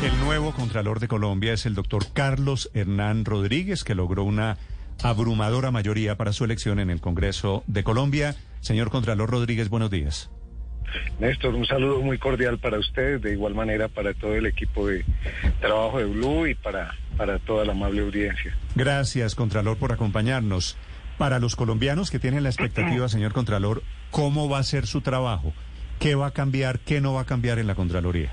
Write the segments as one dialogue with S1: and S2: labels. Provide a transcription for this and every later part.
S1: El nuevo Contralor de Colombia es el doctor Carlos Hernán Rodríguez, que logró una abrumadora mayoría para su elección en el Congreso de Colombia. Señor Contralor Rodríguez, buenos días.
S2: Néstor, un saludo muy cordial para usted, de igual manera para todo el equipo de trabajo de Blue y para, para toda la amable audiencia.
S1: Gracias, Contralor, por acompañarnos. Para los colombianos que tienen la expectativa, señor Contralor, ¿cómo va a ser su trabajo? ¿Qué va a cambiar? ¿Qué no va a cambiar en la Contraloría?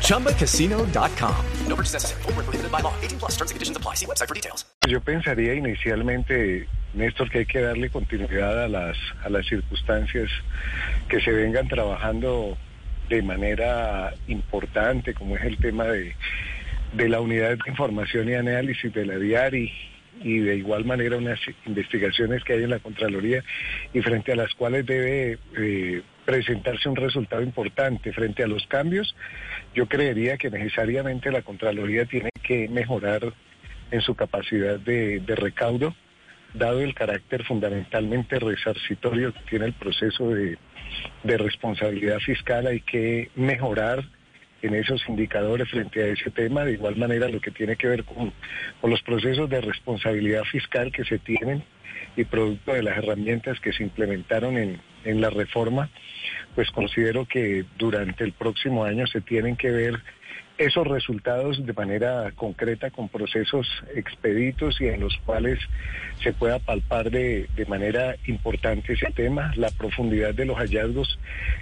S3: ChumbaCasino.com. No purchase necessary. Full prohibited by law. 18 plus terms and conditions apply. See website for details.
S2: Yo pensaría inicialmente, Néstor, que hay que darle continuidad a las, a las circunstancias que se vengan trabajando de manera importante, como es el tema de, de la unidad de información y análisis de la DIARI y de igual manera unas investigaciones que hay en la Contraloría y frente a las cuales debe eh, presentarse un resultado importante frente a los cambios, yo creería que necesariamente la Contraloría tiene que mejorar en su capacidad de, recaudo, dado el carácter fundamentalmente resarcitorio que tiene el proceso de, responsabilidad fiscal, hay que mejorar en esos indicadores frente a ese tema, de igual manera lo que tiene que ver con, los procesos de responsabilidad fiscal que se tienen y producto de las herramientas que se implementaron en, en la reforma, pues considero que durante el próximo año se tienen que ver esos resultados de manera concreta con procesos expeditos y en los cuales se pueda palpar de, de, manera importante ese tema, la profundidad de los hallazgos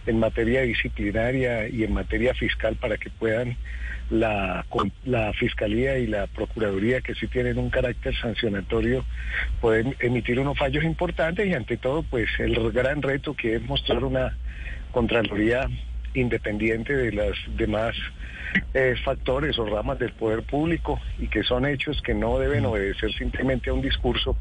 S2: en materia disciplinaria y en materia fiscal para que puedan la, la Fiscalía y la Procuraduría, que sí tienen un carácter sancionatorio, pueden emitir unos fallos importantes y ante todo pues el gran reto que es mostrar una Contraloría independiente de las demás eh, factores o ramas del poder público y que son hechos que no deben obedecer simplemente a un discurso,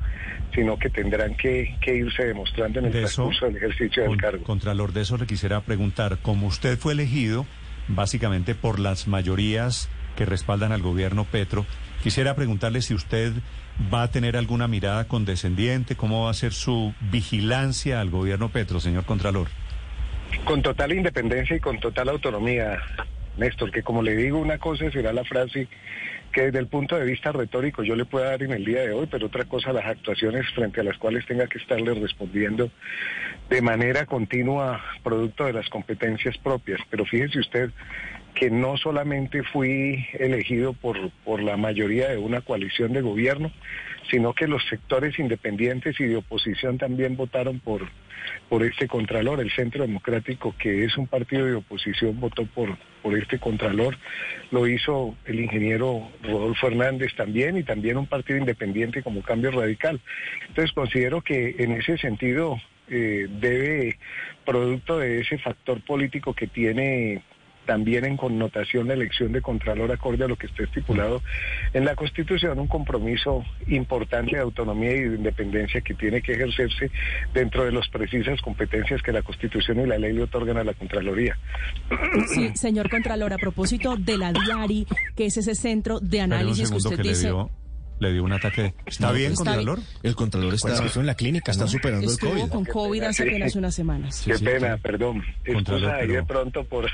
S2: sino que tendrán que, que irse demostrando en el
S1: De
S2: transcurso
S1: eso,
S2: del ejercicio del
S1: con-
S2: cargo.
S1: Contralor, de eso le quisiera preguntar. Como usted fue elegido básicamente por las mayorías que respaldan al gobierno Petro, quisiera preguntarle si usted va a tener alguna mirada condescendiente, cómo va a ser su vigilancia al gobierno Petro, señor Contralor.
S2: Con total independencia y con total autonomía, Néstor, que como le digo, una cosa será la frase que desde el punto de vista retórico yo le pueda dar en el día de hoy, pero otra cosa las actuaciones frente a las cuales tenga que estarle respondiendo de manera continua, producto de las competencias propias. Pero fíjese usted que no solamente fui elegido por, por la mayoría de una coalición de gobierno, sino que los sectores independientes y de oposición también votaron por, por este contralor. El Centro Democrático, que es un partido de oposición, votó por, por este contralor. Lo hizo el ingeniero Rodolfo Hernández también y también un partido independiente como Cambio Radical. Entonces considero que en ese sentido eh, debe, producto de ese factor político que tiene también en connotación la elección de Contralor acorde a lo que está estipulado en la Constitución, un compromiso importante de autonomía y de independencia que tiene que ejercerse dentro de las precisas competencias que la Constitución y la ley le otorgan a la Contraloría.
S4: Sí, señor Contralor, a propósito de la Diari, que es ese centro de análisis que usted
S1: que le
S4: dice.
S1: dio, le dio un ataque. ¿Está bien,
S4: está
S1: Contralor?
S5: El Contralor está
S6: Pues en la clínica, está superando el COVID.
S4: con COVID hace apenas unas semanas.
S1: Sí,
S2: Qué
S1: sí,
S2: pena,
S1: sí.
S2: perdón.
S1: Contralor,
S2: Excusa ahí
S1: pero-
S2: de pronto por,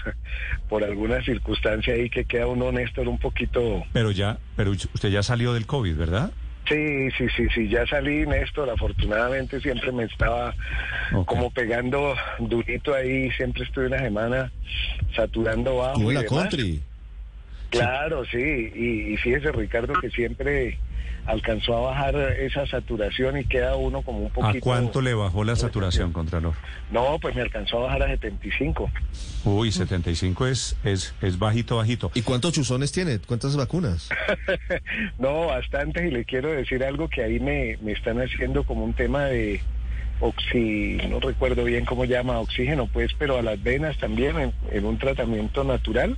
S2: por alguna circunstancia ahí que queda uno, Néstor, un poquito...
S1: Pero ya, pero usted ya salió del COVID, ¿verdad?
S2: Sí, sí, sí, sí, ya salí, Néstor. Afortunadamente siempre me estaba como pegando durito ahí. Siempre estuve una semana saturando bajo. Y
S6: la
S2: demás.
S6: country.
S2: Claro, sí. Y, y fíjese, Ricardo, que siempre alcanzó a bajar esa saturación y queda uno como un poquito...
S1: ¿A cuánto le bajó la saturación, Contralor?
S2: No, pues me alcanzó a bajar a 75.
S1: Uy, 75 es, es, es bajito, bajito.
S6: ¿Y cuántos chuzones tiene? ¿Cuántas vacunas?
S2: no, bastantes y le quiero decir algo que ahí me, me están haciendo como un tema de oxi, no recuerdo bien cómo llama, oxígeno, pues, pero a las venas también en, en un tratamiento natural.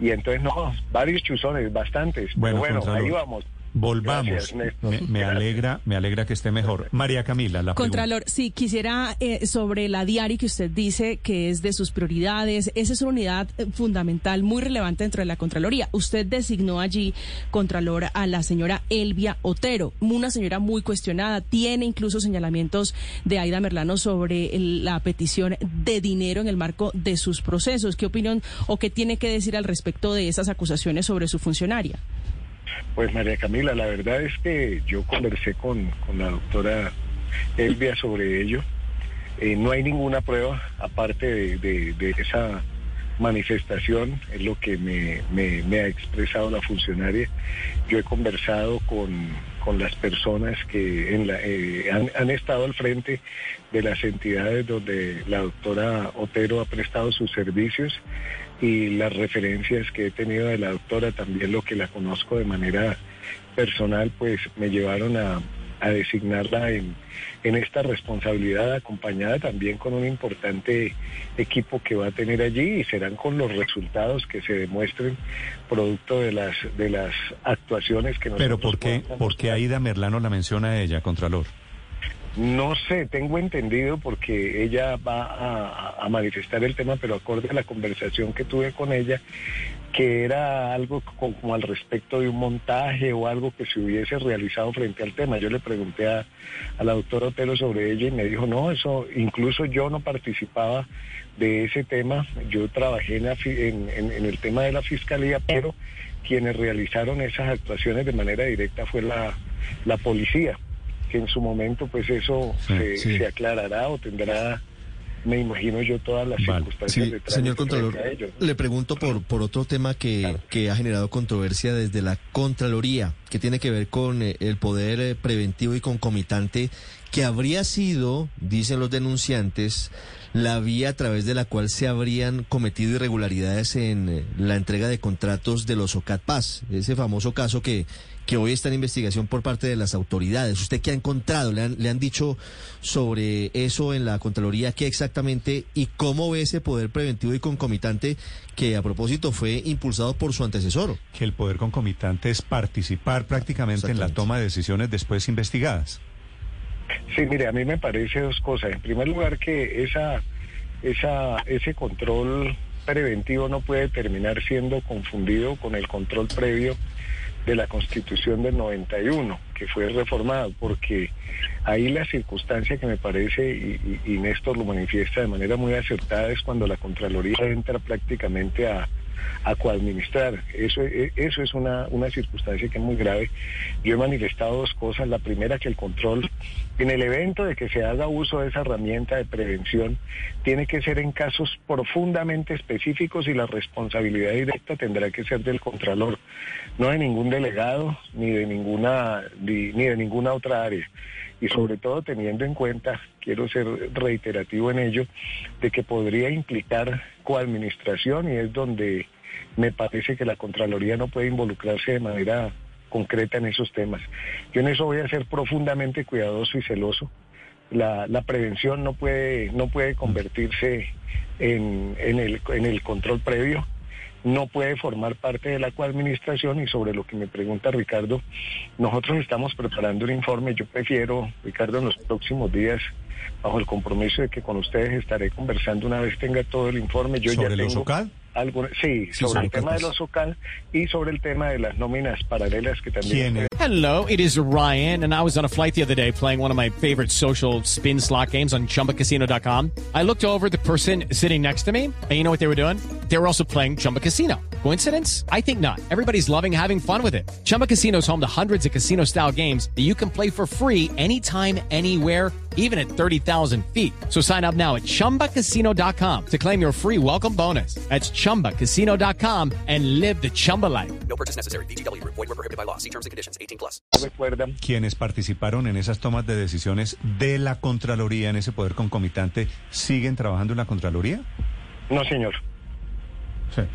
S2: Y entonces, no, varios chuzones, bastantes.
S1: Bueno,
S2: pero bueno, ahí vamos.
S1: Volvamos.
S2: Gracias,
S1: me, me alegra, me alegra que esté mejor. María Camila, la pregunta.
S4: Contralor, sí, quisiera eh, sobre la diaria que usted dice que es de sus prioridades. Esa es una unidad eh, fundamental, muy relevante dentro de la Contraloría. Usted designó allí, Contralor, a la señora Elvia Otero, una señora muy cuestionada. Tiene incluso señalamientos de Aida Merlano sobre el- la petición de dinero en el marco de sus procesos. ¿Qué opinión o qué tiene que decir al respecto de esas acusaciones sobre su funcionaria?
S2: Pues María Camila, la verdad es que yo conversé con, con la doctora Elvia sobre ello. Eh, no hay ninguna prueba aparte de, esa manifestación, es lo que me, ha expresado la funcionaria. Yo he conversado con, con las personas que eh, han, han estado al frente de las entidades donde la doctora Otero ha prestado sus servicios y las referencias que he tenido de la doctora, también lo que la conozco de manera personal, pues me llevaron a, a designarla en, en esta responsabilidad, acompañada también con un importante equipo que va a tener allí y serán con los resultados que se demuestren producto de las de las actuaciones que nosotros
S1: Pero ¿por qué, ¿por qué Aida Merlano la menciona a ella, Contralor?
S2: No sé, tengo entendido porque ella va a, manifestar el tema, pero acorde a la conversación que tuve con ella, que era algo co- como al respecto de un montaje o algo que se hubiese realizado frente al tema. Yo le pregunté a, la doctora Otero sobre ella y me dijo, no, eso, incluso yo no participaba de ese tema, yo trabajé en, el tema de la fiscalía, pero quienes realizaron esas actuaciones de manera directa fue la policía que en su momento pues eso
S1: Sí,
S2: se,
S6: sí.
S2: se aclarará o tendrá, me imagino yo, todas las
S1: Vale.
S2: circunstancias
S6: Sí,
S2: de
S6: señor Contralor,
S2: a ello, ¿no?
S6: le pregunto por, por otro tema que,
S2: Claro.
S6: que ha generado controversia desde la Contraloría, que tiene que ver con eh, el poder eh, preventivo y concomitante, que habría sido, dicen los denunciantes, la vía a través de la cual se habrían cometido irregularidades en eh, la entrega de contratos de los OCAT Paz, ese famoso caso que, que hoy está en investigación por parte de las autoridades. ¿Usted qué ha encontrado? ¿Le han, le han dicho sobre eso en la Contraloría qué exactamente y cómo ve ese poder preventivo y concomitante que a propósito fue impulsado por su antecesor?
S1: Que el poder concomitante es participar prácticamente en la toma de decisiones después investigadas.
S2: Sí, mire, a mí me parece dos cosas. En primer lugar, que esa, esa, ese control preventivo no puede terminar siendo confundido con el control previo de la Constitución del 91, que fue reformado, porque ahí la circunstancia que me parece, y, y- y Néstor lo manifiesta de manera muy acertada, es cuando la Contraloría entra prácticamente a, a coadministrar. Eso, e- eso es una, una circunstancia que es muy grave. Yo he manifestado dos cosas. La primera, que el control, en el evento de que se haga uso de esa herramienta de prevención, tiene que ser en casos profundamente específicos y la responsabilidad directa tendrá que ser del Contralor, no de ningún delegado ni de ninguna, ni, ni de ninguna otra área. Y sobre todo teniendo en cuenta, quiero ser reiterativo en ello, de que podría implicar coadministración y es donde me parece que la Contraloría no puede involucrarse de manera concreta en esos temas. Yo en eso voy a ser profundamente cuidadoso y celoso. La, la prevención no puede, no puede convertirse en, en, el, en el control previo, no puede formar parte de la coadministración y sobre lo que me pregunta Ricardo, nosotros estamos preparando un informe, yo prefiero, Ricardo, en los próximos días, bajo el compromiso de que con ustedes estaré conversando una vez tenga todo el informe. Yo
S1: ¿Sobre
S2: ya tengo algo, sí,
S6: Sí,
S2: sobre el tema de los OCAD y sobre el tema de las nóminas paralelas que también...
S5: Hello, it is Ryan, and I was on a flight the other day playing one of my favorite social spin slot games on chumbacasino.com. I looked over at the person sitting next to me, and you know what they were doing? They were also playing Chumba Casino. Coincidence? I think not. Everybody's loving having fun with it. Chumba Casino is home to hundreds of casino style games that you can play for free anytime, anywhere, even at 30,000 feet. So sign up now at chumbacasino.com to claim your free welcome bonus. That's chumbacasino.com and live the Chumba life.
S7: No purchase necessary. BGW. Void were prohibited by law. See terms and conditions 18 plus.
S2: recuerdan.
S1: Quienes participaron en esas tomas de decisiones de la Contraloría, en ese poder concomitante, ¿siguen trabajando en la Contraloría?
S2: No, señor.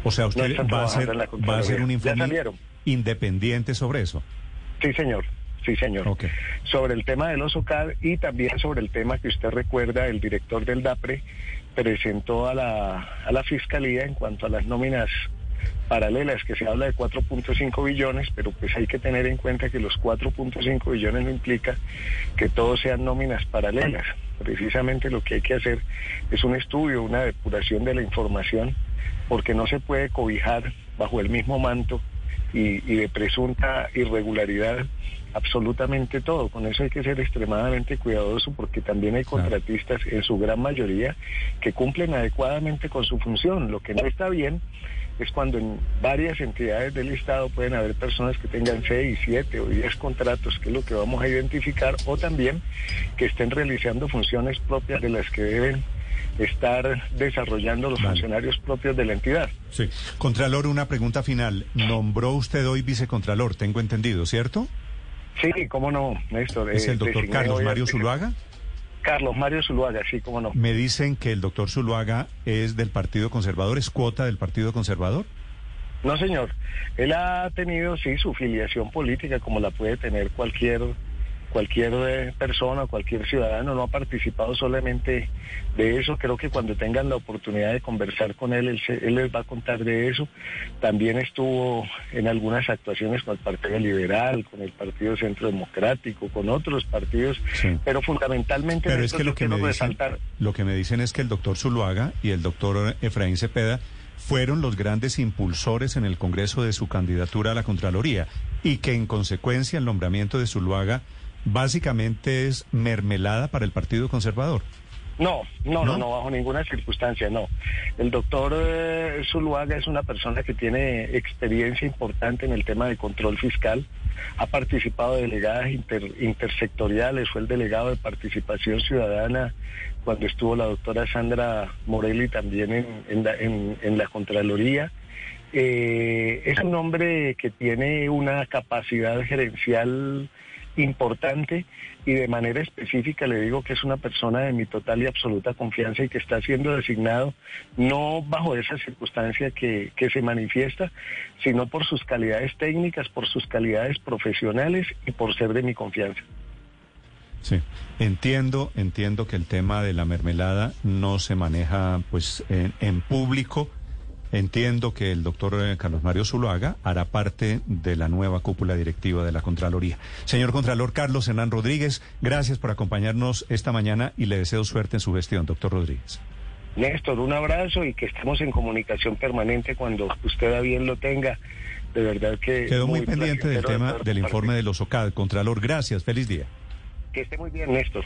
S1: O sea, usted va, a va ser un informe independiente sobre eso.
S2: Sí, señor. Sí, señor. Sobre el tema del OSOCAD y también sobre el tema que usted recuerda, el director del DAPRE presentó a la, a la Fiscalía en cuanto a las nóminas paralelas, que se habla de 4.5 billones, pero pues hay que tener en cuenta que los 4.5 billones no implica que todos sean nóminas paralelas. Precisamente lo que hay que hacer es un estudio, una depuración de la información, porque no se puede cobijar bajo el mismo manto y, y de presunta irregularidad absolutamente todo. Con eso hay que ser extremadamente cuidadoso porque también hay contratistas en su gran mayoría que cumplen adecuadamente con su función. Lo que no está bien es cuando en varias entidades del Estado pueden haber personas que tengan 6, 7 o 10 contratos, que es lo que vamos a identificar, o también que estén realizando funciones propias de las que deben estar desarrollando los funcionarios propios de la entidad.
S1: Sí. Contralor, una pregunta final. Nombró usted hoy vicecontralor, tengo entendido, ¿cierto?
S2: Sí, cómo no, Néstor.
S1: ¿Es
S2: eh,
S1: el doctor
S2: designé
S1: Carlos Mario Zuluaga?
S2: Carlos Mario Zuluaga, sí, cómo no.
S1: Me dicen que el doctor Zuluaga es del Partido Conservador, es cuota del Partido Conservador.
S2: No, señor. Él ha tenido, sí, su filiación política, como la puede tener cualquier cualquier eh, persona, cualquier ciudadano. No ha participado solamente de eso. Creo que cuando tengan la oportunidad de conversar con él, él, se- él les va a contar de eso. También estuvo en algunas actuaciones con el Partido Liberal, con el Partido Centro Democrático, con otros partidos, pero fundamentalmente...
S1: Pero es que lo que, me dicen,
S2: resaltar-
S1: lo que me dicen es que el doctor Zuluaga y el doctor Efraín Cepeda fueron los grandes impulsores en el Congreso de su candidatura a la Contraloría y que en consecuencia el nombramiento de Zuluaga básicamente es mermelada para el Partido Conservador.
S2: No, no, no,
S1: ¿No?
S2: no, bajo ninguna circunstancia, no. El doctor eh, Zuluaga es una persona que tiene experiencia importante en el tema de control fiscal, ha participado de delegadas inter- intersectoriales, fue el delegado de participación ciudadana cuando estuvo la doctora Sandra Morelli también en, en la, en- en la Contraloría. Eh, es un hombre que tiene una capacidad gerencial importante y de manera específica le digo que es una persona de mi total y absoluta confianza y que está siendo designado no bajo esa circunstancia que, que se manifiesta, sino por sus calidades técnicas, por sus calidades profesionales y por ser de mi confianza.
S1: Sí, entiendo, entiendo que el tema de la mermelada no se maneja pues en, en público. Entiendo que el doctor eh, Carlos Mario Zuluaga hará parte de la nueva cúpula directiva de la Contraloría. Señor Contralor Carlos Hernán Rodríguez, gracias por acompañarnos esta mañana y le deseo suerte en su gestión, doctor Rodríguez.
S2: Néstor, un abrazo y que estemos en comunicación permanente cuando usted a bien lo tenga. De verdad que...
S1: Quedó muy pendiente del tema del informe de los OCAD. Contralor, gracias, feliz día.
S2: Que esté muy bien, Néstor.